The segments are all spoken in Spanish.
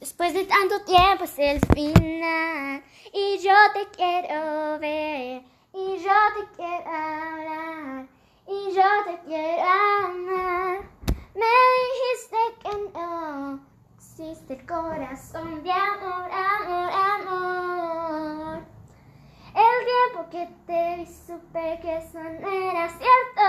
Después de tanto tiempo es el final. Y yo te quiero ver. Y yo te quiero hablar. Y yo te quiero amar. Me dijiste que no. Existe el corazón de amor, amor, amor. El tiempo que te vi supe que eso no era cierto,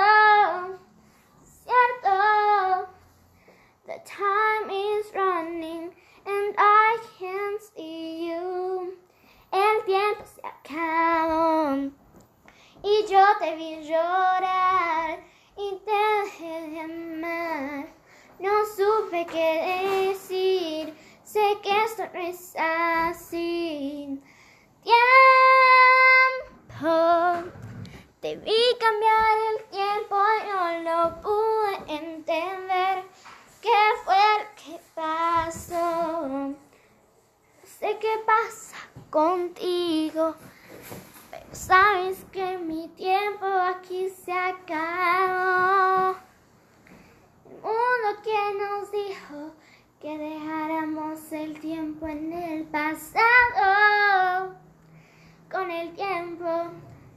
te vi llorar y te dejé de amar. No supe qué decir, sé que esto no es así. Tiempo, te vi cambiar el tiempo y no lo pude entender. ¿Qué fue lo que pasó? Sé qué pasa contigo, sabes que mi tiempo aquí se acabó. El mundo que nos dijo que dejáramos el tiempo en el pasado. Con el tiempo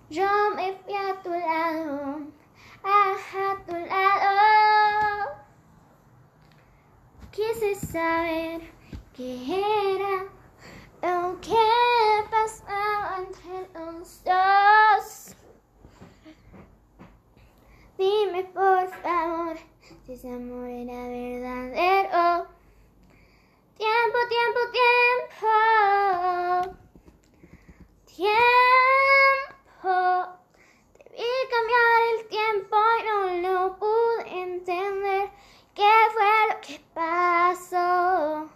yo me fui a tu lado, a tu lado. Quise saber qué era lo que pasaba ese amor era verdadero. Tiempo, tiempo, tiempo. Tiempo. Vi cambiar el tiempo y no lo pude entender. ¿Qué fue lo que pasó?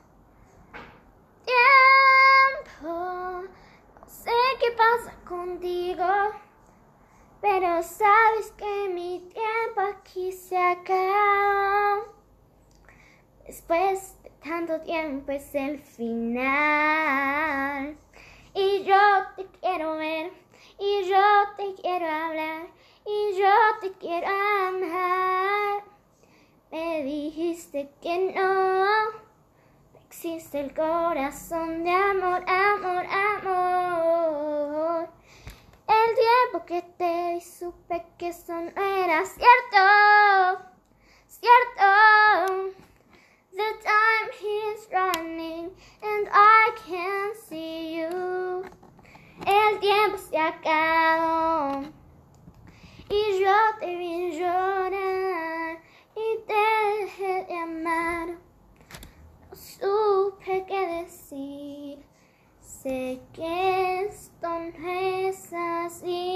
Tiempo. No sé qué pasa contigo. Pero sabes que mi tiempo aquí se acabó. Después de tanto tiempo es el final. Y yo te quiero ver, y yo te quiero hablar, y yo te quiero amar. Me dijiste que no, existe el corazón de amor, amor, amor. El tiempo que te vi supe que eso no era cierto, cierto. The time is running and I can't see you. El tiempo se acabó y yo te vi llorar y te dejé de amar. No supe qué decir. Sé que esto no es así.